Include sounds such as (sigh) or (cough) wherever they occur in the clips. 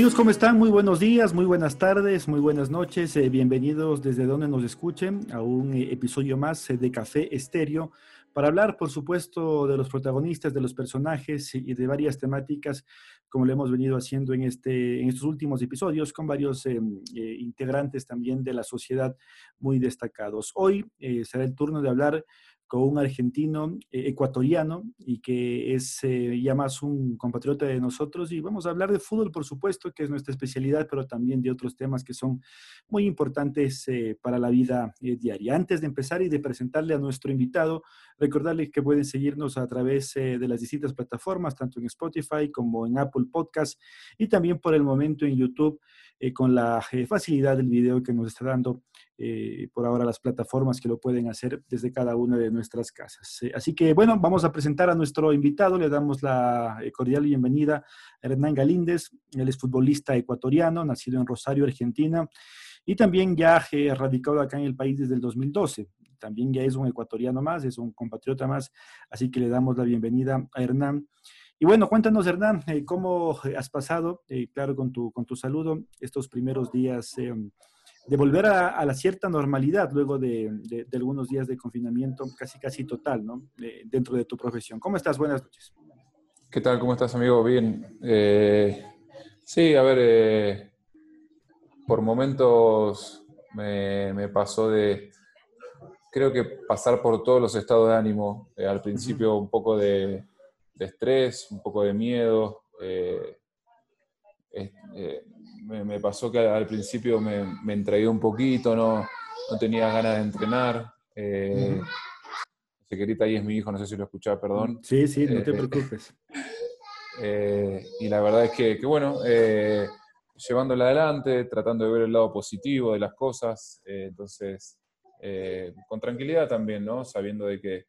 Amigos, ¿cómo están? Muy buenos días, muy buenas tardes, muy buenas noches. Eh, bienvenidos desde donde nos escuchen a un eh, episodio más eh, de Café Estéreo para hablar, por supuesto, de los protagonistas, de los personajes y de varias temáticas, como lo hemos venido haciendo en, este, en estos últimos episodios, con varios integrantes también de la sociedad muy destacados. Hoy será el turno de hablar con un argentino eh, ecuatoriano y que es eh, ya más un compatriota de nosotros. Y vamos a hablar de fútbol, por supuesto, que es nuestra especialidad, pero también de otros temas que son muy importantes eh, para la vida diaria. Antes de empezar y de presentarle a nuestro invitado, recordarles que pueden seguirnos a través de las distintas plataformas, tanto en Spotify como en Apple Podcast y también por el momento en YouTube. Con la facilidad del video que nos está dando eh, por ahora las plataformas que lo pueden hacer desde cada una de nuestras casas. Eh, así que bueno, vamos a presentar a nuestro invitado, le damos la eh, cordial bienvenida a Hernán Galíndez, él es futbolista ecuatoriano, nacido en Rosario, Argentina, y también ya radicado acá en el país desde el 2012. También ya es un ecuatoriano más, es un compatriota más, así que le damos la bienvenida a Hernán. Y bueno, cuéntanos, Hernán, cómo has pasado, claro, con tu, con tu saludo, estos primeros días de volver a, la cierta normalidad luego de, algunos días de confinamiento casi casi total, ¿no? dentro de tu profesión. ¿Cómo estás? Buenas noches. ¿Qué tal? ¿Cómo estás, amigo? Bien. Eh, sí, a ver, eh, por momentos me, pasó de, creo que pasar por todos los estados de ánimo. Eh, al principio un poco de, estrés, un poco de miedo me, pasó que al, principio me, me entregué un poquito, no, no tenía ganas de entrenar. Eh, Sequerita ahí es mi hijo, no sé si lo escuchaba, perdón. Sí, sí, no te eh, preocupes. (laughs) Eh, y la verdad es que, que bueno, eh, llevándola adelante, tratando de ver el lado positivo de las cosas, entonces, con tranquilidad también, ¿no? Sabiendo de que,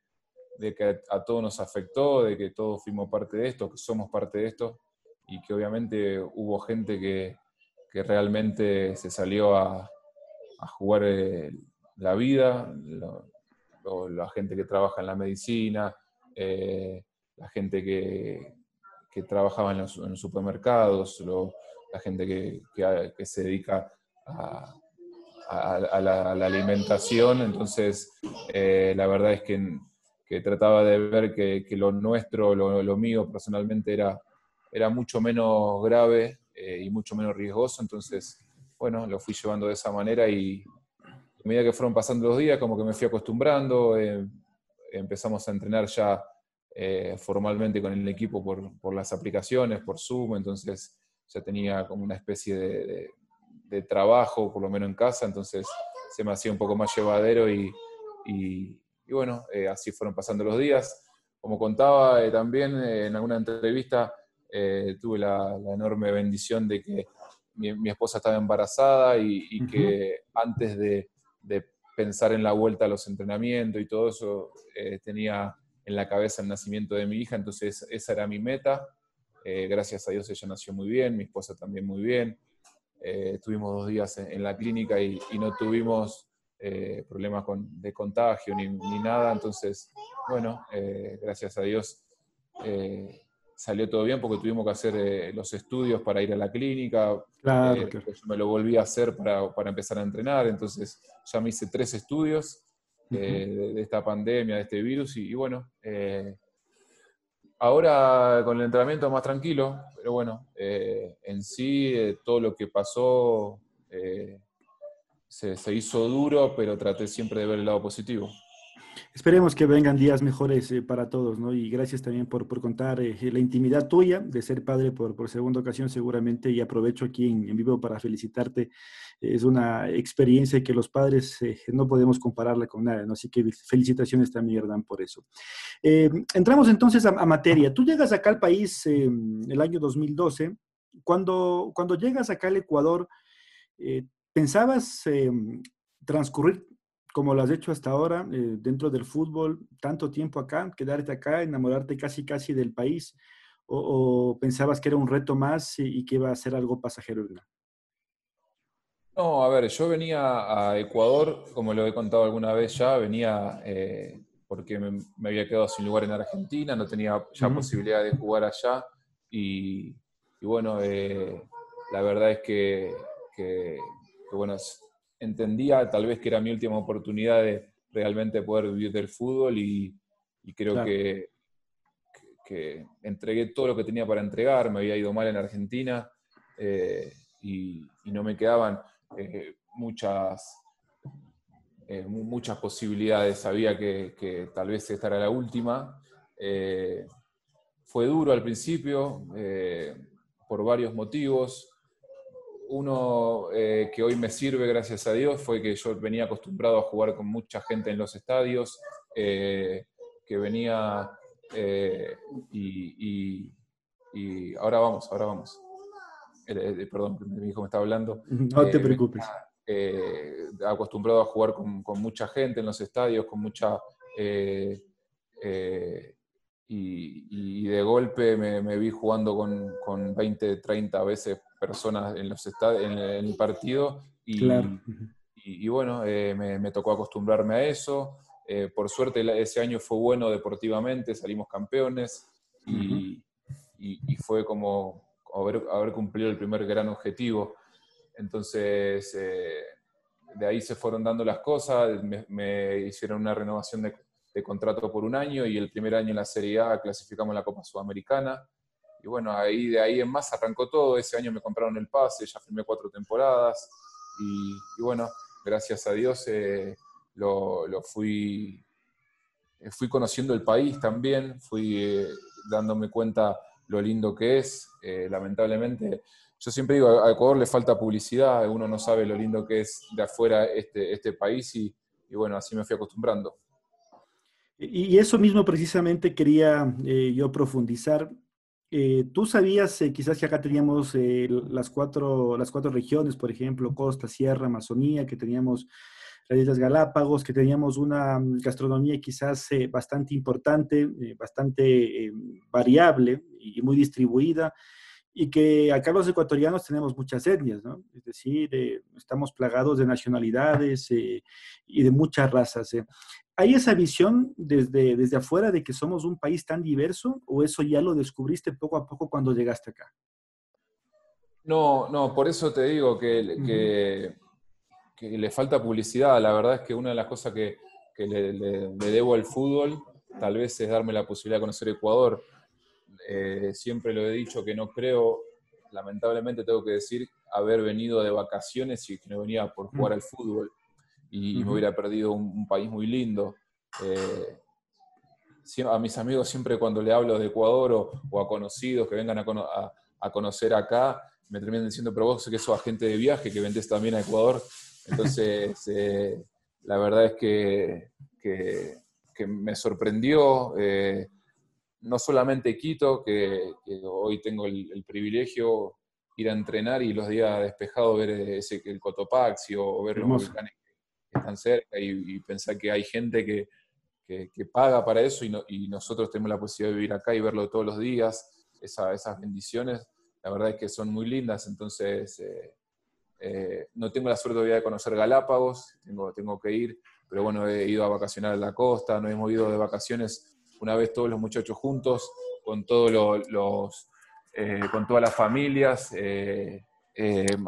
de que a todos nos afectó, de que todos fuimos parte de esto, que somos parte de esto, y que obviamente hubo gente que, que realmente se salió a, jugar eh, la vida, la gente que trabaja en la medicina, eh, la gente que, trabajaba en los, supermercados, la gente que, se dedica a, la, alimentación. Entonces, eh, la verdad es que, trataba de ver que, lo nuestro, lo, mío personalmente era, era mucho menos grave eh, y mucho menos riesgoso. Entonces, bueno, lo fui llevando de esa manera y a medida que fueron pasando los días, como que me fui acostumbrando, eh, empezamos a entrenar ya eh, formalmente con el equipo por, por, las aplicaciones, por Zoom, entonces ya tenía como una especie de, de, trabajo, por lo menos en casa, entonces se me hacía un poco más llevadero y, bueno, así fueron pasando los días. Como contaba también en alguna entrevista, eh, tuve la, enorme bendición de que mi, esposa estaba embarazada y, que antes de, pensar en la vuelta a los entrenamientos y todo eso, eh, tenía en la cabeza el nacimiento de mi hija, entonces esa era mi meta. Eh, gracias a Dios ella nació muy bien, mi esposa también muy bien. estuvimos dos días en, la clínica y, no tuvimos problemas de contagio ni, ni, nada, entonces, bueno, gracias a Dios salió todo bien porque tuvimos que hacer eh, los estudios para ir a la clínica. Claro, eh, Yo me lo volví a hacer para, para, empezar a entrenar, entonces ya me hice tres estudios eh, de, esta pandemia, de este virus, y, bueno, ahora con el entrenamiento más tranquilo, pero bueno, en sí todo lo que pasó se, se hizo duro, pero traté siempre de ver el lado positivo. Esperemos que vengan días mejores eh, para todos, ¿no? Y gracias también por, por contar eh, la intimidad tuya de ser padre por, por segunda ocasión seguramente y aprovecho aquí en, vivo para felicitarte. Es una experiencia que los padres eh, no podemos compararla con nada, ¿no? Así que felicitaciones también, Hernán, por eso. entramos entonces a, materia. Tú llegas acá al país el año 2012. Cuando, cuando llegas acá al Ecuador, ¿pensabas transcurrir como lo has hecho hasta ahora, eh, dentro del fútbol, tanto tiempo acá, quedarte acá, enamorarte casi casi del país, o, pensabas que era un reto más y, que iba a ser algo pasajero? No, a ver, yo venía a Ecuador, como lo he contado alguna vez ya, venía eh, porque me, había quedado sin lugar en Argentina, no tenía ya posibilidad de jugar allá y, bueno, eh, la verdad es que, bueno, entendía tal vez que era mi última oportunidad de realmente poder vivir del fútbol y, creo que, que, entregué todo lo que tenía para entregar, me había ido mal en Argentina eh, y, no me quedaban eh, muchas, eh, muchas posibilidades, sabía que, tal vez esta era la última. fue duro al principio por varios motivos. Uno que hoy me sirve, gracias a Dios, fue que yo venía acostumbrado a jugar con mucha gente en los estadios, que venía y, y, ahora vamos, ahora vamos. Eh, perdón, mi hijo me está hablando. (laughs) No te eh, preocupes. Eh, acostumbrado a jugar con, mucha gente en los estadios, con mucha... Y, de golpe me, vi jugando con, con, 20, 30 veces personas en, los en, el partido y, y, bueno, me, tocó acostumbrarme a eso. por suerte ese año fue bueno deportivamente, salimos campeones y, y fue como, haber, cumplido el primer gran objetivo. Entonces, eh, de ahí se fueron dando las cosas, me, hicieron una renovación de, contrato por un año y el primer año en la Serie A clasificamos la Copa Sudamericana. Y bueno, ahí de ahí en más arrancó todo. Ese año me compraron el pase, ya firmé cuatro temporadas. Y, bueno, gracias a Dios eh, lo, fui, fui conociendo el país también, fui eh, dándome cuenta lo lindo que es. Eh, lamentablemente, yo siempre digo, a Ecuador le falta publicidad, uno no sabe lo lindo que es de afuera este, este país y, bueno, así me fui acostumbrando. Y eso mismo precisamente quería eh, yo profundizar. Eh, Tú sabías, quizás que acá teníamos las, cuatro, las cuatro regiones, por ejemplo, Costa, Sierra, Amazonía, que teníamos las Islas Galápagos, que teníamos una mm, gastronomía quizás bastante importante, bastante variable, y muy distribuida, y que acá los ecuatorianos tenemos muchas etnias, ¿no? Es decir, eh, estamos plagados de nacionalidades eh, y de muchas razas. Eh. ¿Hay esa visión desde, desde afuera de que somos un país tan diverso o eso ya lo descubriste poco a poco cuando llegaste acá? No, no, por eso te digo que, que, que le falta publicidad. La verdad es que una de las cosas que, que le, le, le debo al fútbol tal vez es darme la posibilidad de conocer Ecuador eh, siempre lo he dicho que no creo, lamentablemente tengo que decir, haber venido de vacaciones y que no venía por jugar al fútbol y, me hubiera perdido un, país muy lindo. Eh, a mis amigos siempre cuando le hablo de Ecuador o, a conocidos que vengan a, conocer acá, me terminan diciendo, pero vos que sos agente de viaje, que vendés también a Ecuador. Entonces, (laughs) eh, la verdad es que, que, me sorprendió no solamente Quito, que, hoy tengo el, privilegio ir a entrenar y los días despejados ver ese, el Cotopaxi o, ver los volcanes que están cerca y, pensar que hay gente que, paga para eso y, nosotros tenemos la posibilidad de vivir acá y verlo todos los días, esas bendiciones, la verdad es que son muy lindas, entonces eh, eh, no tengo la suerte todavía de conocer Galápagos, tengo, tengo que ir, pero bueno, he ido a vacacionar a la costa, nos hemos ido de vacaciones una vez todos los muchachos juntos, con, todos los, eh, con todas las familias. Me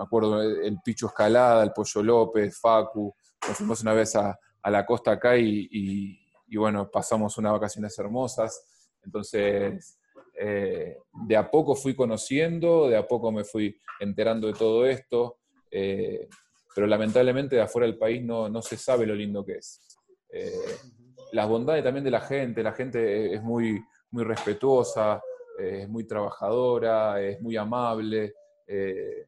acuerdo el Picho Escalada, el Pollo López, Facu. Nos fuimos una vez a, la costa acá y, bueno, pasamos unas vacaciones hermosas. Entonces, de a poco fui conociendo, de a poco me fui enterando de todo esto, pero lamentablemente de afuera del país no, no se sabe lo lindo que es las bondades también de la gente, la gente es muy, muy respetuosa, es muy trabajadora, es muy amable. Eh,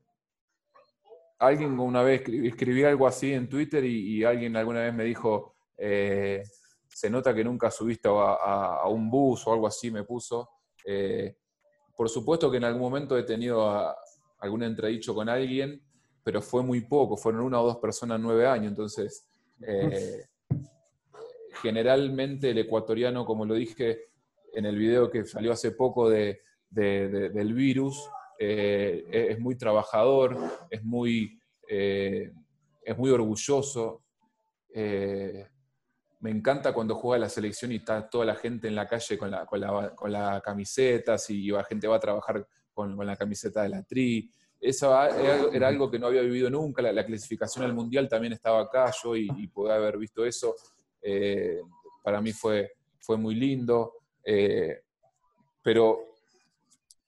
alguien una vez escribí, algo así en Twitter y, alguien alguna vez me dijo, eh, se nota que nunca subiste a, un bus o algo así, me puso. Eh, por supuesto que en algún momento he tenido algún entredicho con alguien, pero fue muy poco, fueron una o dos personas nueve años, entonces generalmente el ecuatoriano, como lo dije en el video que salió hace poco de, del virus, eh, es muy trabajador, es muy, eh, es muy orgulloso. Eh, me encanta cuando juega la selección y está toda la gente en la calle con la, con la, camiseta, si la gente va a trabajar con, la camiseta de la tri. eso era, algo que no había vivido nunca, la, clasificación al Mundial también estaba acá, yo y, y haber visto eso, para mí fue, fue muy lindo, pero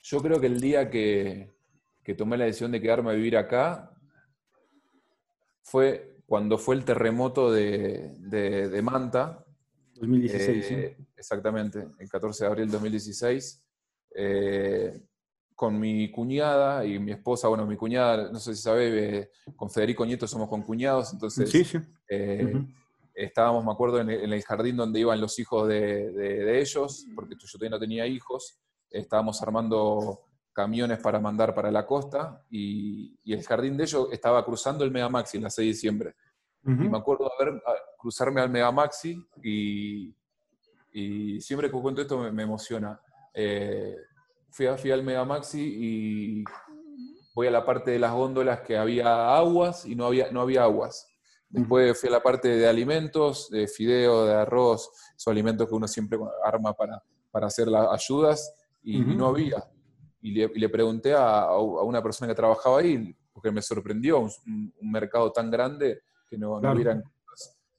yo creo que el día que, que tomé la decisión de quedarme a vivir acá fue cuando fue el terremoto de, de, Manta. 2016, eh, Exactamente, el 14 de abril de 2016. Eh, con mi cuñada y mi esposa, bueno, mi cuñada, no sé si sabe, con Federico Nieto somos con cuñados, entonces sí, sí. Eh, estábamos, me acuerdo, en el, jardín donde iban los hijos de, de, ellos, porque yo todavía no tenía hijos, estábamos armando camiones para mandar para la costa y, y el jardín de ellos estaba cruzando el Megamaxi el 6 de diciembre. Y me acuerdo de ver, cruzarme al Megamaxi y, y siempre que cuento esto me, emociona. Eh, fui, fui al Megamaxi y voy a la parte de las góndolas que había aguas y no había, no había aguas. Después fui a la parte de alimentos, de fideo, de arroz, esos alimentos que uno siempre arma para, para hacer las ayudas, y, no había. Y le, pregunté a, una persona que trabajaba ahí, porque me sorprendió un, mercado tan grande que no, no hubieran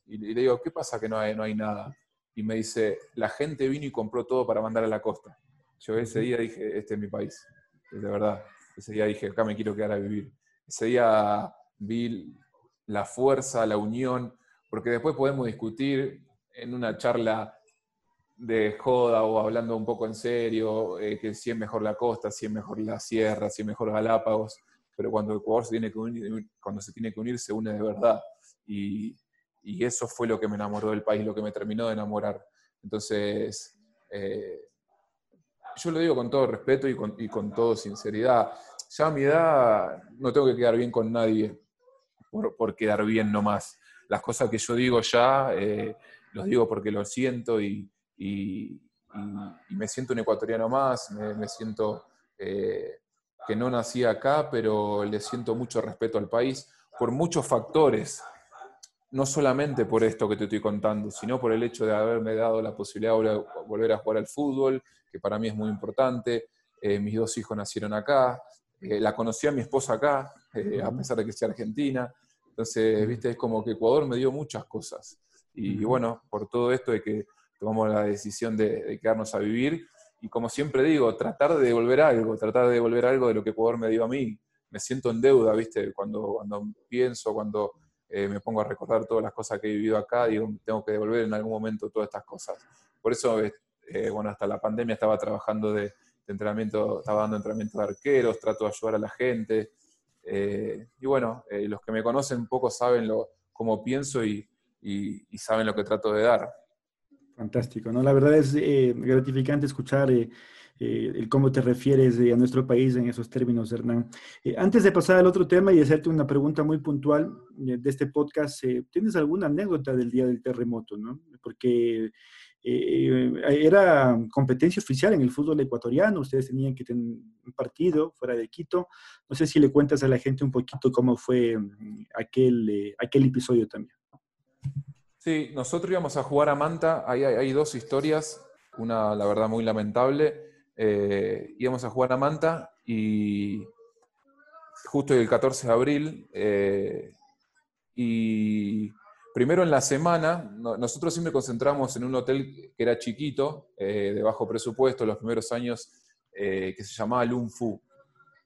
y, le digo, ¿qué pasa que no hay, no hay nada? Y me dice, la gente vino y compró todo para mandar a la costa. Yo ese día dije, este es mi país, de verdad. Ese día dije, acá me quiero quedar a vivir. Ese día vi la fuerza, la unión, porque después podemos discutir en una charla de joda o hablando un poco en serio, eh, que si es mejor la costa, si es mejor la sierra, si es mejor Galápagos, pero cuando Ecuador se tiene que unir, cuando se tiene que unir, se une de verdad. Y, y eso fue lo que me enamoró del país, lo que me terminó de enamorar. Entonces, eh, yo lo digo con todo respeto y con, y con toda sinceridad. Ya a mi edad no tengo que quedar bien con nadie por, por quedar bien nomás. Las cosas que yo digo ya, eh, los digo porque lo siento y, y, me siento un ecuatoriano más, me, siento eh, que no nací acá, pero le siento mucho respeto al país por muchos factores, no solamente por esto que te estoy contando, sino por el hecho de haberme dado la posibilidad de volver a jugar al fútbol, que para mí es muy importante. Eh, mis dos hijos nacieron acá, eh, la conocí a mi esposa acá, eh, a pesar de que sea argentina. Entonces, viste, es como que Ecuador me dio muchas cosas. Y, bueno, por todo esto de que tomamos la decisión de, quedarnos a vivir, y como siempre digo, tratar de devolver algo, tratar de devolver algo de lo que Ecuador me dio a mí. Me siento en deuda, viste, cuando, cuando pienso, cuando me pongo a recordar todas las cosas que he vivido acá, digo, tengo que devolver en algún momento todas estas cosas. Por eso eh, bueno, hasta la pandemia estaba trabajando de, entrenamiento, estaba dando entrenamiento de arqueros, trato de ayudar a la gente. Eh, y bueno, eh, los que me conocen un poco saben lo, cómo pienso y, saben lo que trato de dar. Fantástico, ¿no? La verdad es gratificante escuchar el cómo te refieres a nuestro país en esos términos, Hernán. antes de pasar al otro tema y hacerte una pregunta muy puntual de este podcast, ¿tienes alguna anécdota del día del terremoto, no? Porque eh, era competencia oficial en el fútbol ecuatoriano, ustedes tenían que tener un partido fuera de Quito. No sé si le cuentas a la gente un poquito cómo fue mm, aquel, eh, aquel episodio también. Sí, nosotros íbamos a jugar a Manta, hay, hay dos historias, una la verdad muy lamentable. Eh, íbamos a jugar a Manta y justo el 14 de abril y Primero en la semana, nosotros siempre concentramos en un hotel que era chiquito, eh, de bajo presupuesto, los primeros años, eh, que se llamaba Lunfu.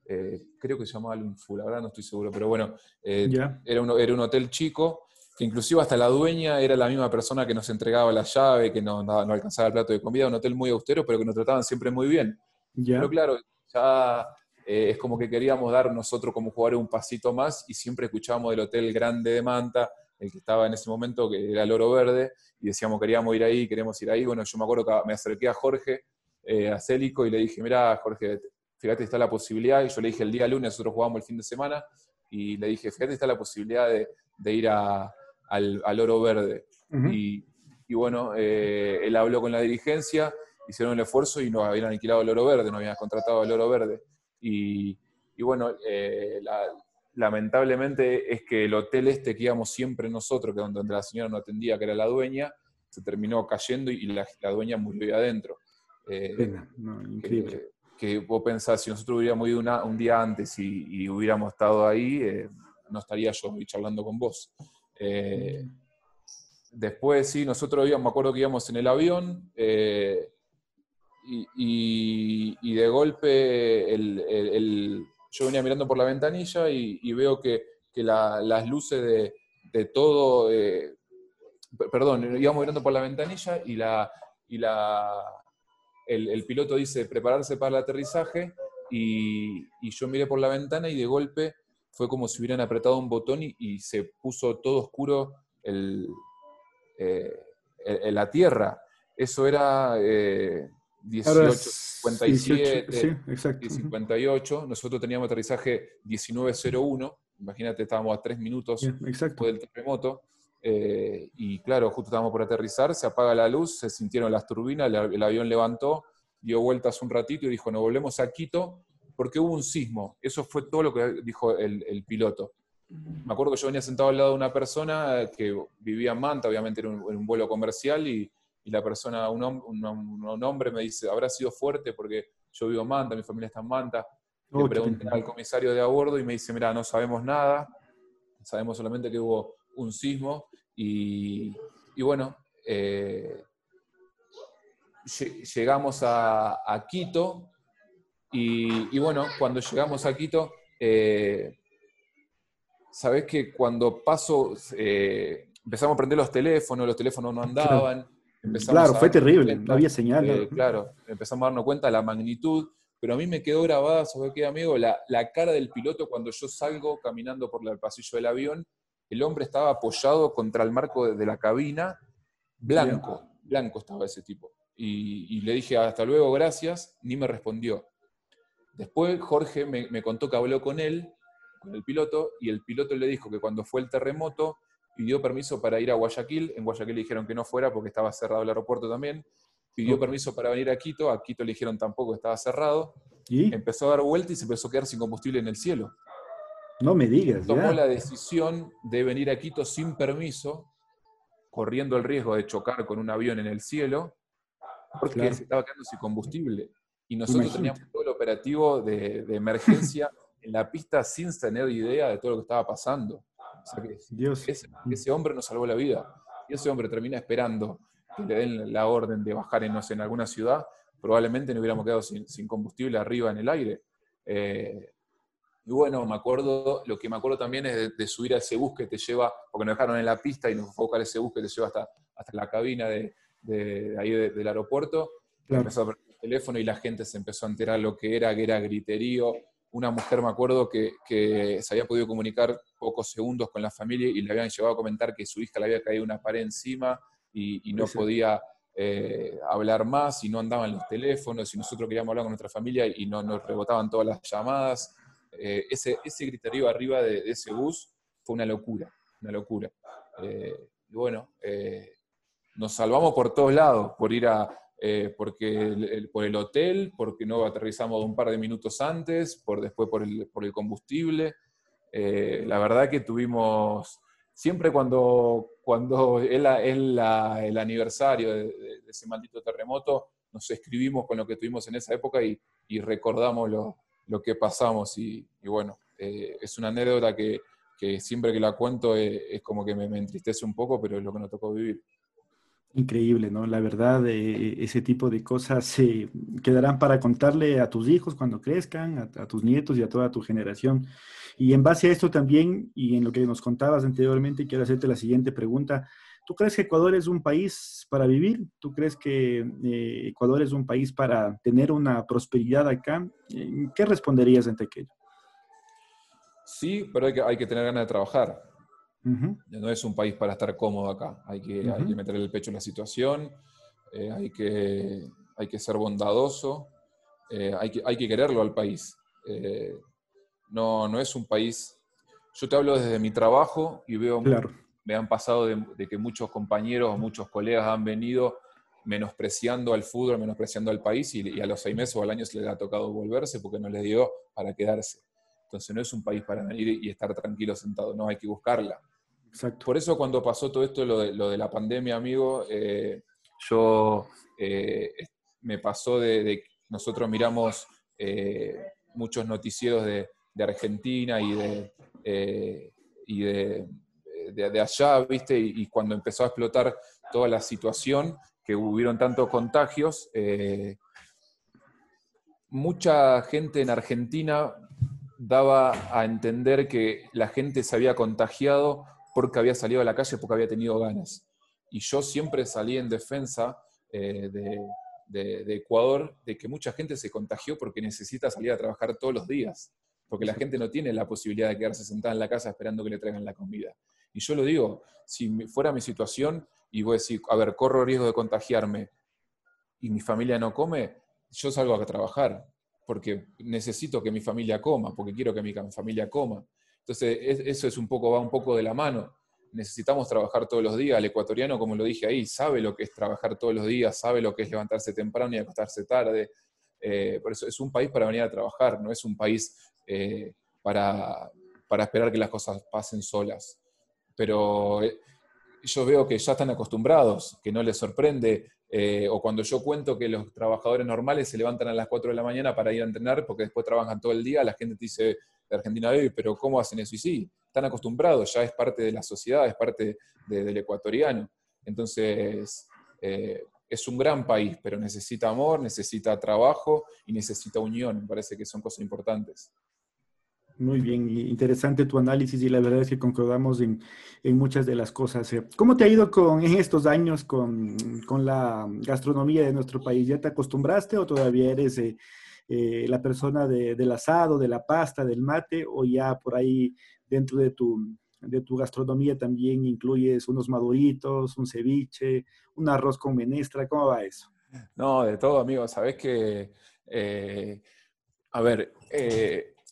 Eh, creo que se llamaba Lunfu, la verdad no estoy seguro, pero bueno, era, un, era un hotel chico, que inclusive hasta la dueña era la misma persona que nos entregaba la llave, que no, no, alcanzaba el plato de comida, un hotel muy austero, pero que nos trataban siempre muy bien. Pero claro, ya es como que queríamos dar nosotros como jugadores un pasito más y siempre escuchábamos del hotel grande de Manta, el que estaba en ese momento, que era el Oro Verde, y decíamos, queríamos ir ahí, queremos ir ahí. Bueno, yo me acuerdo que me acerqué a Jorge, eh, a Célico, y le dije, mira, Jorge, fíjate, está la posibilidad, y yo le dije el día lunes, nosotros jugamos el fin de semana, y le dije, fíjate, está la posibilidad de, ir al, Oro Verde. y, bueno, eh, él habló con la dirigencia, hicieron el esfuerzo y nos habían alquilado el Oro Verde, nos habían contratado el Oro Verde. Y, bueno, eh, la, lamentablemente es que el hotel este que íbamos siempre nosotros, que donde la señora no atendía, que era la dueña, se terminó cayendo y la, dueña murió ahí adentro. Eh, increíble. que vos pensás, si nosotros hubiéramos ido un día antes y, hubiéramos estado ahí, eh, no estaría yo hoy charlando con vos. Eh, después, sí, nosotros íbamos, me acuerdo que íbamos en el avión eh, y, de golpe yo venía mirando por la ventanilla y, veo que, las luces de, todo, perdón, íbamos mirando por la ventanilla y la, y la el, piloto dice prepararse para el aterrizaje y, yo miré por la ventana y de golpe fue como si hubieran apretado un botón y, se puso todo oscuro el, eh, la Tierra. Eso era eh, 18.57 58. Nosotros teníamos aterrizaje 19.01. Imagínate, estábamos a tres minutos después del terremoto. Eh, y claro, justo estábamos por aterrizar, se apaga la luz, se sintieron las turbinas, el, avión levantó, dio vueltas un ratito y dijo, nos volvemos a Quito porque hubo un sismo. Eso fue todo lo que dijo el, piloto. Me acuerdo que yo venía sentado al lado de una persona que vivía en Manta, obviamente era un, vuelo comercial, y, la persona, un, un, hombre me dice, habrá sido fuerte porque yo vivo en Manta, mi familia está en Manta. Le pregunté al comisario de a bordo y me dice, mira, no sabemos nada, sabemos solamente que hubo un sismo y, bueno, eh, llegamos a, Quito y, bueno, cuando llegamos a Quito, eh, sabes que cuando paso, eh, empezamos a prender los teléfonos, los teléfonos no andaban. Claro, fue terrible, no había señal. claro, empezamos a darnos cuenta de la magnitud, pero a mí me quedó grabada, ¿sabes qué, amigo? La, la cara del piloto cuando yo salgo caminando por el pasillo del avión el hombre estaba apoyado contra el marco de la cabina, blanco, blanco estaba ese tipo. Y, le dije, hasta luego, gracias, ni me respondió. Después Jorge me, contó que habló con él, con el piloto, y el piloto le dijo que cuando fue el terremoto pidió permiso para ir a Guayaquil, en Guayaquil le dijeron que no fuera porque estaba cerrado el aeropuerto también, pidió permiso para venir a Quito, a Quito le dijeron tampoco, estaba cerrado, ¿Y? empezó a dar vuelta y se empezó a quedar sin combustible en el cielo. No me digas. Tomó la decisión de venir a Quito sin permiso, corriendo el riesgo de chocar con un avión en el cielo, porque se estaba quedando sin combustible. Y nosotros teníamos todo el operativo de, emergencia en la pista sin tener idea de todo lo que estaba pasando. Dios. Ese, hombre nos salvó la vida. Y ese hombre termina esperando que le den la orden de bajar en, en alguna ciudad, probablemente no hubiéramos quedado sin, combustible arriba en el aire. Eh, y bueno, me acuerdo, lo que me acuerdo también es de, subir a ese bus que te lleva, porque nos dejaron en la pista y nos fue a buscar ese bus que te lleva hasta, hasta la cabina de, ahí del aeropuerto. Empezó a prender el teléfono y la gente se empezó a enterar lo que era, que era griterío. Una mujer, me acuerdo, que, que se había podido comunicar pocos segundos con la familia y le habían llevado a comentar que su hija le había caído una pared encima y, no podía eh, hablar más y no andaban los teléfonos y nosotros queríamos hablar con nuestra familia y no nos rebotaban todas las llamadas. Eh, ese, ese griterío arriba de, ese bus fue una locura, una locura. Eh, y bueno, nos salvamos por todos lados, por ir a, porque por el hotel, porque no aterrizamos un par de minutos antes, por después por el, por el combustible. la verdad que tuvimos, siempre cuando, cuando es, el aniversario de, ese maldito terremoto, nos escribimos con lo que tuvimos en esa época y, y recordamos los lo que pasamos. Y, bueno, eh, es una anécdota que, siempre que la cuento eh, es, como que me, entristece un poco, pero es lo que nos tocó vivir. Increíble, ¿no? La verdad, eh, ese tipo de cosas se quedarán para contarle a tus hijos cuando crezcan, a, tus nietos y a toda tu generación. Y en base a esto también, y en lo que nos contabas anteriormente, quiero hacerte la siguiente pregunta. ¿Tú crees que Ecuador es un país para vivir? ¿Tú crees que eh, Ecuador es un país para tener una prosperidad acá? ¿Qué responderías ante aquello? Sí, pero hay que tener ganas de trabajar. No es un país para estar cómodo acá. Hay que, hay que meter el pecho en la situación, eh, hay, que, hay que ser bondadoso, eh, hay, que, hay que quererlo al país. no, no es un país... Yo te hablo desde mi trabajo y veo claro me han pasado de, que muchos compañeros muchos colegas han venido menospreciando al fútbol, menospreciando al país y, a los seis meses o al año se les ha tocado volverse porque no les dio para quedarse. Entonces no es un país para venir y estar tranquilo sentado, no, hay que buscarla. Exacto. Por eso cuando pasó todo esto, lo de, la pandemia, amigo, eh, yo eh, me pasó de, nosotros miramos muchos noticieros de, Argentina y de, y de, allá, ¿viste? Y, cuando empezó a explotar toda la situación, que hubieron tantos contagios, mucha gente en Argentina daba a entender que la gente se había contagiado porque había salido a la calle, porque había tenido ganas. Y yo siempre salí en defensa eh, de, Ecuador de que mucha gente se contagió porque necesita salir a trabajar todos los días, porque la gente no tiene la posibilidad de quedarse sentada en la casa esperando que le traigan la comida. Y yo lo digo, si fuera mi situación y voy a decir, a ver, corro riesgo de contagiarme y mi familia no come, yo salgo a trabajar, porque necesito que mi familia coma, porque quiero que mi familia coma. Entonces, eso es un poco, va un poco de la mano. Necesitamos trabajar todos los días. El ecuatoriano, como lo dije ahí, sabe lo que es trabajar todos los días, sabe lo que es levantarse temprano y acostarse tarde. Eh, por eso es un país para venir a trabajar, no es un país eh, para, para, esperar que las cosas pasen solas. Pero eh, yo veo que ya están acostumbrados, que no les sorprende o cuando yo cuento que los trabajadores normales se levantan a las 4 de la mañana para ir a entrenar porque después trabajan todo el día, la gente te dice Argentina, pero ¿cómo hacen eso? Y sí, están acostumbrados, ya es parte de la sociedad, es parte del ecuatoriano. Entonces, eh, es un gran país, pero necesita amor, necesita trabajo y necesita unión. Me parece que son cosas importantes. Muy bien, interesante tu análisis y la verdad es que concordamos en, muchas de las cosas. Eh. ¿Cómo te ha ido con, en estos años con, la gastronomía de nuestro país? ¿Ya te acostumbraste o todavía eres eh, eh, la persona del asado, de la pasta, del mate o ya por ahí dentro de tu, de tu gastronomía también incluyes unos maduritos, un ceviche, un arroz con menestra? ¿Cómo va eso? No, de todo, amigo. Sabes que, a ver,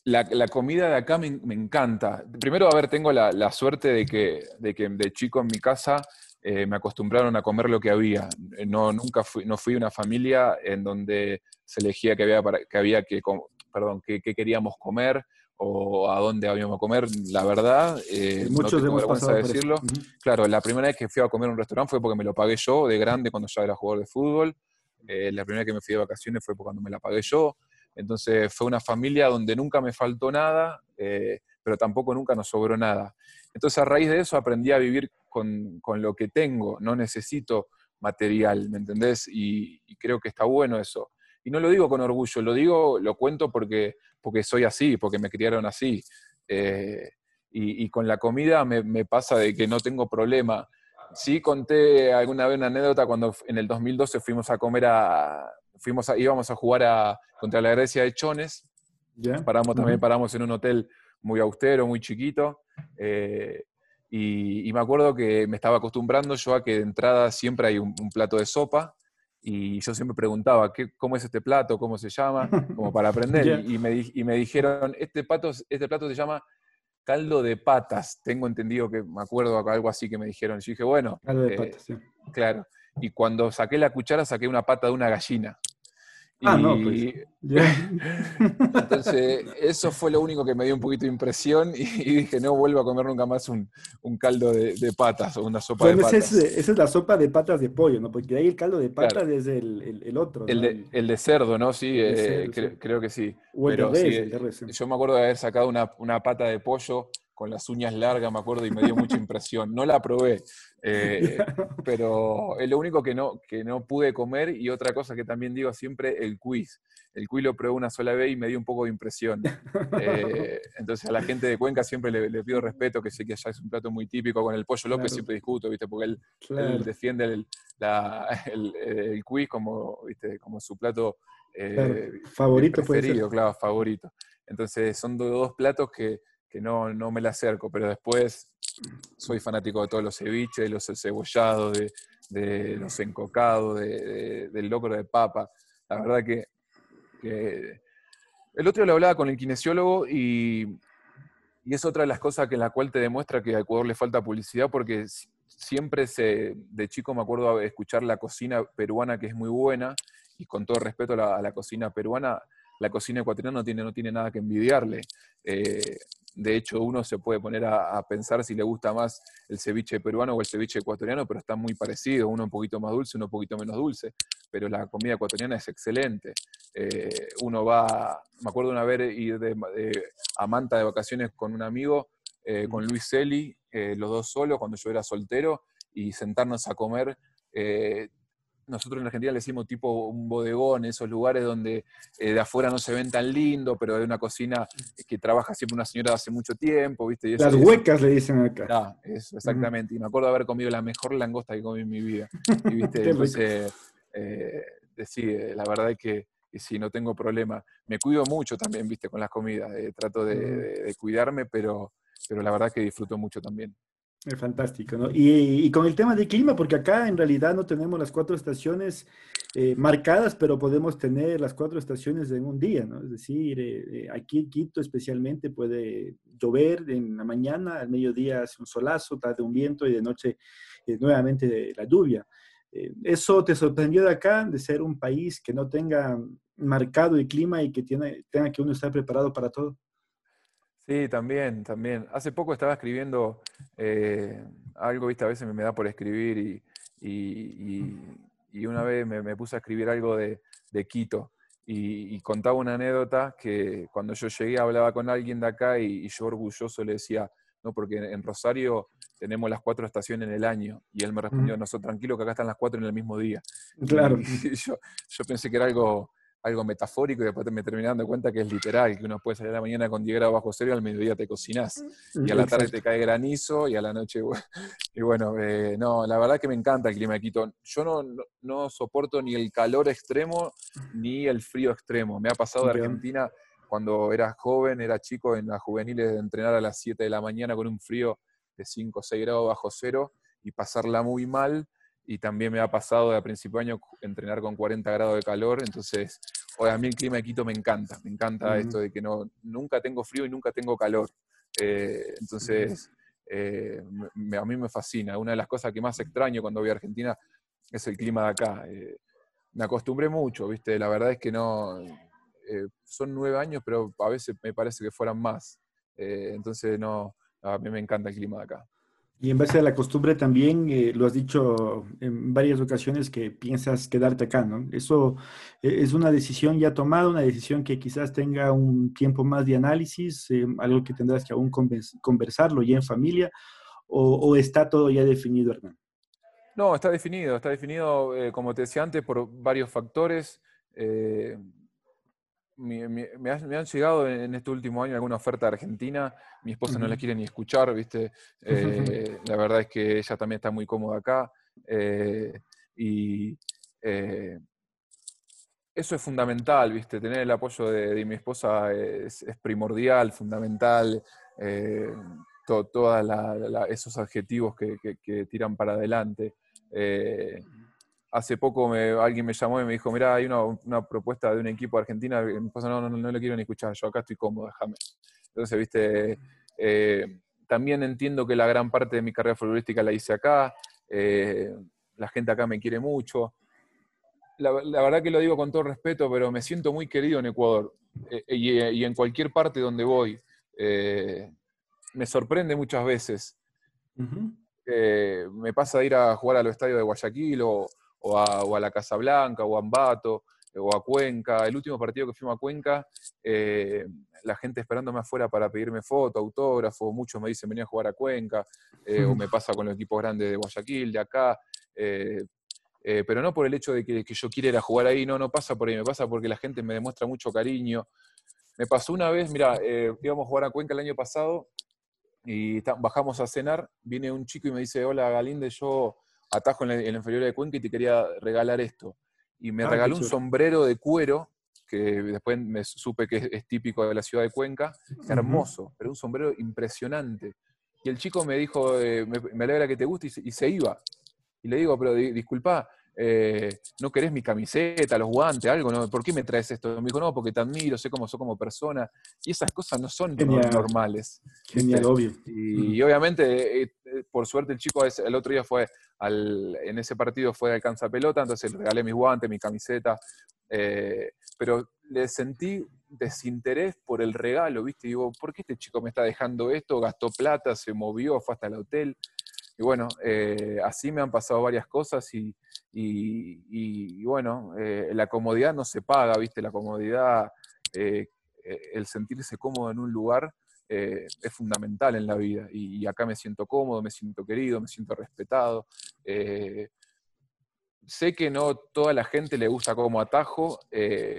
la, comida de acá me, encanta. Primero, a ver, tengo la, suerte de que, de que de chico en mi casa eh, me acostumbraron a comer lo que había. No, nunca fui, no fui una familia en donde se elegía que había, que, había que, perdón, que, queríamos comer o a dónde habíamos a comer. La verdad, eh, Muchos no tengo de decirlo. Claro, la primera vez que fui a comer en un restaurante fue porque me lo pagué yo de grande cuando ya era jugador de fútbol. Eh, la primera vez que me fui de vacaciones fue cuando me la pagué yo. Entonces fue una familia donde nunca me faltó nada, eh, pero tampoco nunca nos sobró nada. Entonces a raíz de eso aprendí a vivir con, lo que tengo, no necesito material, ¿me entendés? Y, creo que está bueno eso. Y no lo digo con orgullo, lo digo, lo cuento porque, porque soy así, porque me criaron así. Eh, y, con la comida me, me, pasa de que no tengo problema. Sí conté alguna vez una anécdota cuando en el 2012 fuimos a comer a, fuimos íbamos a jugar a, contra la Grecia de Chones. Paramos, también paramos en un hotel muy austero, muy chiquito. Eh, y, me acuerdo que me estaba acostumbrando yo a que de entrada siempre hay un, plato de sopa. Y yo siempre preguntaba, ¿qué, ¿cómo es este plato? ¿Cómo se llama? Como para aprender. (laughs) y, me, y, me, dijeron, este, plato, este plato se llama caldo de patas. Tengo entendido que, me acuerdo algo así que me dijeron. Yo dije, bueno. Caldo de eh, patas, sí. Claro. Y cuando saqué la cuchara, saqué una pata de una gallina. Ah, no, pues. (laughs) Entonces, eso fue lo único que me dio un poquito de impresión y, dije, no vuelvo a comer nunca más un, caldo de, patas o una sopa de patas. esa es la sopa de patas de pollo, ¿no? Porque ahí el caldo de patas es el, otro. El, de, cerdo, ¿no? Sí, eh, creo que sí. Pero, Yo me acuerdo de haber sacado una, una pata de pollo con las uñas largas, me acuerdo, y me dio mucha impresión. No la probé, eh, (laughs) pero es lo único que no, que no pude comer. Y otra cosa que también digo siempre, el quiz. El quiz lo probé una sola vez y me dio un poco de impresión. Eh, (laughs) entonces a la gente de Cuenca siempre le, pido respeto, que sé que allá es un plato muy típico. Con el Pollo López siempre discuto, ¿viste? porque él, defiende el, (laughs) el, quiz como, ¿viste? como su plato eh, favorito, preferido, claro, favorito. Entonces son dos platos que que no, no me la acerco, pero después soy fanático de todos los ceviches, de los cebollados, de, los encocados, del locro de papa. La verdad que, el otro lo hablaba con el kinesiólogo y, es otra de las cosas que en la cual te demuestra que a Ecuador le falta publicidad porque siempre se, de chico me acuerdo escuchar la cocina peruana que es muy buena y con todo respeto a la, cocina peruana, la cocina ecuatoriana no tiene, no tiene nada que envidiarle. Eh, de hecho, uno se puede poner a, pensar si le gusta más el ceviche peruano o el ceviche ecuatoriano, pero están muy parecidos, uno un poquito más dulce, uno un poquito menos dulce, pero la comida ecuatoriana es excelente. Eh, uno va, me acuerdo una vez ir a Manta de vacaciones con un amigo, eh, con Luis Celi, los dos solos, cuando yo era soltero, y sentarnos a comer nosotros en Argentina le decimos tipo un bodegón, esos lugares donde eh, de afuera no se ven tan lindo, pero hay una cocina que trabaja siempre una señora de hace mucho tiempo, ¿viste? Las huecas le dicen acá. Ah, eso, exactamente. Y me acuerdo de haber comido la mejor langosta que comí en mi vida. Y, ¿viste? (laughs) Entonces, eh, eh, la verdad es que, sí, no tengo problema. Me cuido mucho también, ¿viste? Con las comidas. trato de, cuidarme, pero, pero la verdad que disfruto mucho también. Es fantástico, ¿no? Y, con el tema del clima, porque acá en realidad no tenemos las cuatro estaciones eh, marcadas, pero podemos tener las cuatro estaciones en un día, ¿no? Es decir, eh, eh, aquí en Quito especialmente puede llover en la mañana, al mediodía hace un solazo, tarde un viento y de noche nuevamente la lluvia. ¿Eso te sorprendió de acá, de ser un país que no tenga marcado el clima y que tiene, tenga que uno estar preparado para todo? Sí, también, también. Hace poco estaba escribiendo eh, algo, viste, a veces me, da por escribir y, una vez me, puse a escribir algo de, Quito y, contaba una anécdota que cuando yo llegué hablaba con alguien de acá y, yo orgulloso le decía, no, porque en Rosario tenemos las cuatro estaciones en el año. Y él me respondió, no, soy tranquilo que acá están las cuatro en el mismo día. Claro. (laughs) yo, yo pensé que era algo algo metafórico y después me terminé dando cuenta que es literal, que uno puede salir a la mañana con 10 grados bajo cero y al mediodía te cocinás. Mm, y a la tarde te cae granizo y a la noche... (laughs) Y bueno, eh, no, la verdad que me encanta el clima de Quito. Yo no, no, soporto ni el calor extremo ni el frío extremo. Me ha pasado de Argentina cuando era joven, era chico, en las juveniles de entrenar a las 7 de la mañana con un frío de 5 o 6 grados bajo cero y pasarla muy mal y también me ha pasado de a principio de año entrenar con 40 grados de calor, entonces a mí el clima de Quito me encanta, me encanta esto de que no, nunca tengo frío y nunca tengo calor. Eh, entonces, eh, a mí me fascina. Una de las cosas que más extraño cuando voy a Argentina es el clima de acá. Eh, me acostumbré mucho, ¿viste? La verdad es que no... son nueve años, pero a veces me parece que fueran más. entonces, no, a mí me encanta el clima de acá. Y en base a la costumbre también, eh, lo has dicho en varias ocasiones que piensas quedarte acá, ¿no? Eso eh, es una decisión ya tomada, una decisión que quizás tenga un tiempo más de análisis, eh, algo que tendrás que aún conversarlo ya en familia, o, está todo ya definido, Hernán. No, está definido, está definido, como te decía antes, por varios factores me, han llegado en, este último año alguna oferta de Argentina, mi esposa no la quiere ni escuchar, ¿viste? (laughs) Eh, la verdad es que ella también está muy cómoda acá. Eh, y eh, eso es fundamental, ¿viste? Tener el apoyo de, mi esposa es, primordial, fundamental. todos esos adjetivos que, que, tiran para adelante hace poco alguien me llamó y me dijo, mira, hay una, propuesta de un equipo de Argentina, y me no, no, no, le quiero ni escuchar, yo acá estoy cómodo, déjame. Entonces, viste, eh, también entiendo que la gran parte de mi carrera futbolística la hice acá, eh, la gente acá me quiere mucho. La, verdad que lo digo con todo respeto, pero me siento muy querido en Ecuador eh, y, en cualquier parte donde voy. me sorprende muchas veces. me pasa de ir a jugar a los estadios de Guayaquil o, o a, o a la Casablanca, o a Ambato, o a Cuenca. El último partido que fuimos a Cuenca, eh, la gente esperándome afuera para pedirme foto, autógrafo, muchos me dicen venía a jugar a Cuenca, eh, o me pasa con los equipos grandes de Guayaquil, de acá. Eh, pero no por el hecho de que, yo quiera jugar ahí, no, no pasa por ahí, me pasa porque la gente me demuestra mucho cariño. Me pasó una vez, mira, íbamos a jugar a Cuenca el año pasado y bajamos a cenar, viene un chico y me dice, hola Galinde, yo atajo en la, inferior de Cuenca y te quería regalar esto. Y me ah, regaló un sombrero de cuero, que después me supe que es, típico de la ciudad de Cuenca, hermoso, pero un sombrero impresionante. Y el chico me dijo, eh, me, alegra que te guste, y se, iba. Y le digo, pero disculpa, eh, ¿no querés mi camiseta, los guantes, algo? ¿no? ¿Por qué me traes esto? Me dijo, no, porque te admiro, sé cómo soy como persona. Y esas cosas no son normales. Genial, obvio. Y, obviamente, eh, por suerte, el chico el otro día fue en ese partido fue de alcanza pelota, entonces le regalé mis guantes, mi camiseta. Eh, pero le sentí desinterés por el regalo, ¿viste? digo, ¿por qué este chico me está dejando esto? Gastó plata, se movió, fue hasta el hotel. Y bueno, eh, así me han pasado varias cosas y, y, bueno, eh, la comodidad no se paga, ¿viste? La comodidad, eh, el sentirse cómodo en un lugar es fundamental en la vida. Y, acá me siento cómodo, me siento querido, me siento respetado. sé que no toda la gente le gusta como atajo,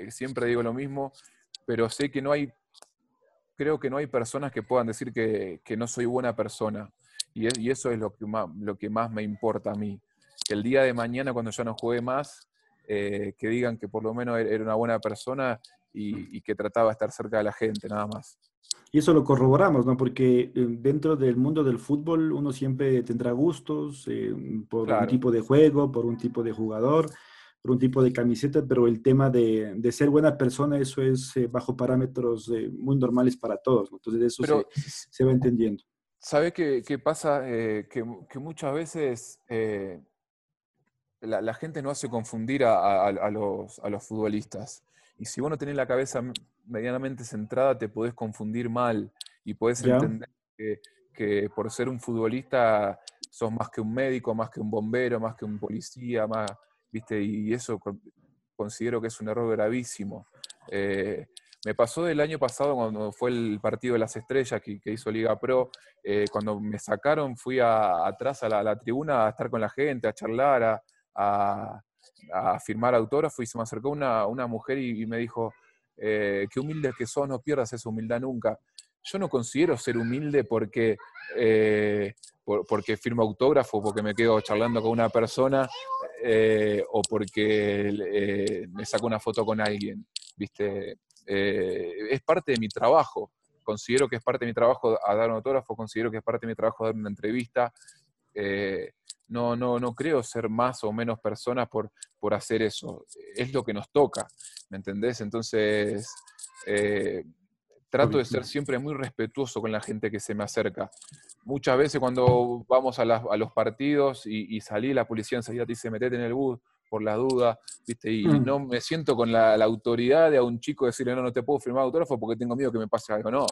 siempre digo lo mismo, pero sé que no hay, creo que no hay personas que puedan decir que, que no soy buena persona. Y, eso es lo que, más, lo que más me importa a mí. Que el día de mañana, cuando ya no juegue más, eh, que digan que por lo menos er, era una buena persona y, que trataba de estar cerca de la gente, nada más. Y eso lo corroboramos, ¿no? Porque eh, dentro del mundo del fútbol uno siempre tendrá gustos eh, por un tipo de juego, por un tipo de jugador, por un tipo de camiseta, pero el tema de, de ser buena persona, eso es bajo parámetros muy normales para todos, Entonces eso se, se, va entendiendo. ¿Sabe qué, pasa? Eh, que, muchas veces la, gente no hace confundir a, los, futbolistas. Y si vos no tenés la cabeza medianamente centrada, te podés confundir mal y podés entender que, por ser un futbolista sos más que un médico, más que un bombero, más que un policía, más, ¿viste? Y eso considero que es un error gravísimo. Eh, me pasó del año pasado cuando fue el partido de las estrellas que, hizo Liga Pro, eh, cuando me sacaron fui atrás a la, tribuna a estar con la gente, a charlar, a, firmar autógrafo y se me acercó una, mujer y, me dijo, eh, qué humilde que sos, no pierdas esa humildad nunca. Yo no considero ser humilde porque, eh, porque firmo autógrafo, porque me quedo charlando con una persona o porque me saco una foto con alguien. ¿Viste? Eh, es parte de mi trabajo. Considero que es parte de mi trabajo a dar un autógrafo, considero que es parte de mi trabajo dar una entrevista. Eh, no, no, no creo ser más o menos personas por, por hacer eso. Es lo que nos toca, ¿me entendés? Entonces, eh, trato de ser siempre muy respetuoso con la gente que se me acerca. Muchas veces cuando vamos a, los partidos y, y, salí, la policía enseguida te dice, metete en el bus, por la duda, ¿viste? Y mm. no me siento con la, autoridad de a un chico decirle, no, no te puedo firmar autógrafo porque tengo miedo que me pase algo. No,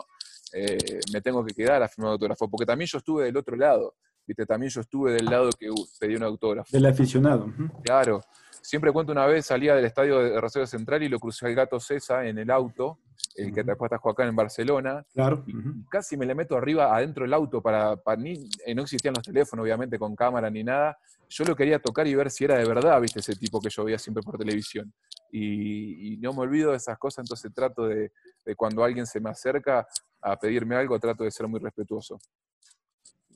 eh, me tengo que quedar a firmar autógrafo, porque también yo estuve del otro lado, ¿viste? También yo estuve del lado que pedí un autógrafo. Del aficionado. Claro. Siempre cuento una vez, salía del estadio de Rosario Central y lo crucé al gato César en el auto, el que después está acá en Barcelona. Claro. Y casi me le meto arriba, adentro del auto, para, para ni, eh, no existían los teléfonos, obviamente, con cámara ni nada yo lo quería tocar y ver si era de verdad, viste, ese tipo que yo veía siempre por televisión. Y, no me olvido de esas cosas, entonces trato de, cuando alguien se me acerca a pedirme algo, trato de ser muy respetuoso.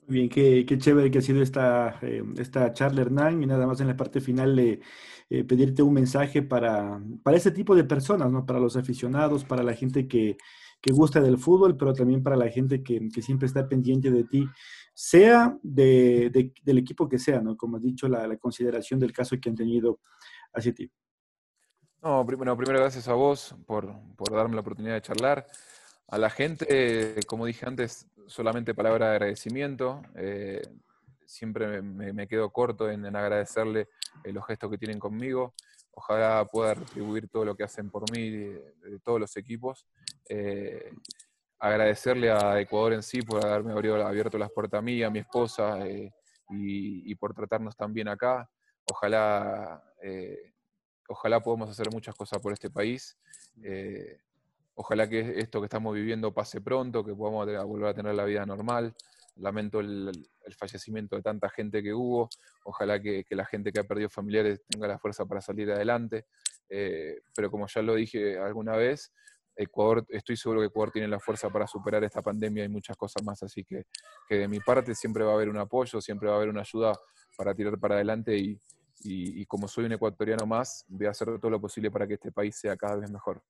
Bien, qué, qué chévere que ha sido esta, eh, esta charla, Hernán, y nada más en la parte final de eh, pedirte un mensaje para, para ese tipo de personas, ¿no? para los aficionados, para la gente que, que gusta del fútbol, pero también para la gente que, que siempre está pendiente de ti sea de, del equipo que sea, ¿no? Como has dicho, la, consideración del caso que han tenido hacia ti. No, primero, primero gracias a vos por, darme la oportunidad de charlar. A la gente, como dije antes, solamente palabra de agradecimiento. Eh, siempre me, quedo corto en, agradecerle los gestos que tienen conmigo. Ojalá pueda retribuir todo lo que hacen por mí de, todos los equipos. Eh, agradecerle a Ecuador en sí por haberme abierto las puertas a mí, a mi esposa, eh, y, por tratarnos tan bien acá. Ojalá, eh, ojalá podamos hacer muchas cosas por este país. Eh, ojalá que esto que estamos viviendo pase pronto, que podamos volver a tener la vida normal. Lamento el, fallecimiento de tanta gente que hubo. Ojalá que, la gente que ha perdido familiares tenga la fuerza para salir adelante. pero como ya lo dije alguna vez, Ecuador, estoy seguro que Ecuador tiene la fuerza para superar esta pandemia y muchas cosas más, así que, que de mi parte siempre va a haber un apoyo, siempre va a haber una ayuda para tirar para adelante y, y, como soy un ecuatoriano más, voy a hacer todo lo posible para que este país sea cada vez mejor.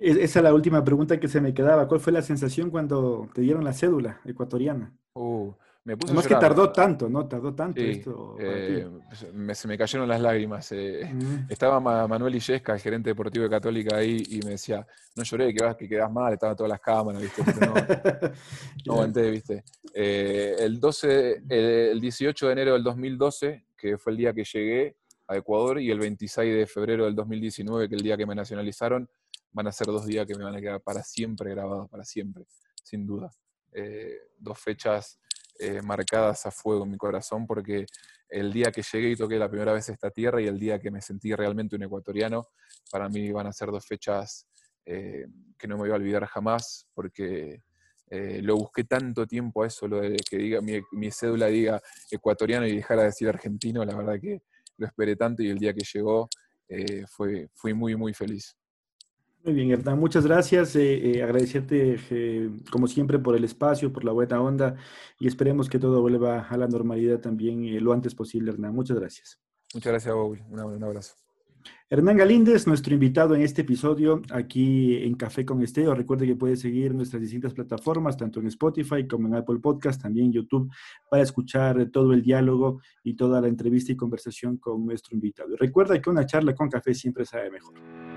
Esa es la última pregunta que se me quedaba. ¿Cuál fue la sensación cuando te dieron la cédula ecuatoriana? Uh, me puse que tardó tanto, ¿no? Tardó tanto esto. Eh, pues, se me cayeron las lágrimas. Eh. Mm. Estaba Manuel Illesca, el gerente deportivo de Católica, ahí y me decía, no lloré, que, vas, que quedás mal, estaban todas las cámaras, ¿viste? no, (laughs) no aguanté, ¿viste? Eh, el, 12, el 18 de enero del 2012, que fue el día que llegué, a Ecuador y el 26 de febrero del 2019, que es el día que me nacionalizaron, van a ser dos días que me van a quedar para siempre grabados, para siempre, sin duda. Eh, dos fechas eh, marcadas a fuego en mi corazón porque el día que llegué y toqué la primera vez esta tierra y el día que me sentí realmente un ecuatoriano, para mí van a ser dos fechas eh, que no me voy a olvidar jamás porque lo busqué tanto tiempo a eso, lo de que diga mi, mi, cédula diga ecuatoriano y dejara de decir argentino, la verdad que lo esperé tanto y el día que llegó fue, fui muy, muy feliz. Muy bien, Hernán, muchas gracias. Eh, eh, agradecerte, eh, como siempre, por el espacio, por la buena onda y esperemos que todo vuelva a la normalidad también lo antes posible, Hernán. Muchas gracias. Muchas gracias, Paul. Un, abrazo. Hernán Galíndez, nuestro invitado en este episodio aquí en Café con Esteo. Recuerde que puede seguir nuestras distintas plataformas, tanto en Spotify como en Apple Podcast, también en YouTube, para escuchar todo el diálogo y toda la entrevista y conversación con nuestro invitado. Recuerda que una charla con café siempre sabe mejor.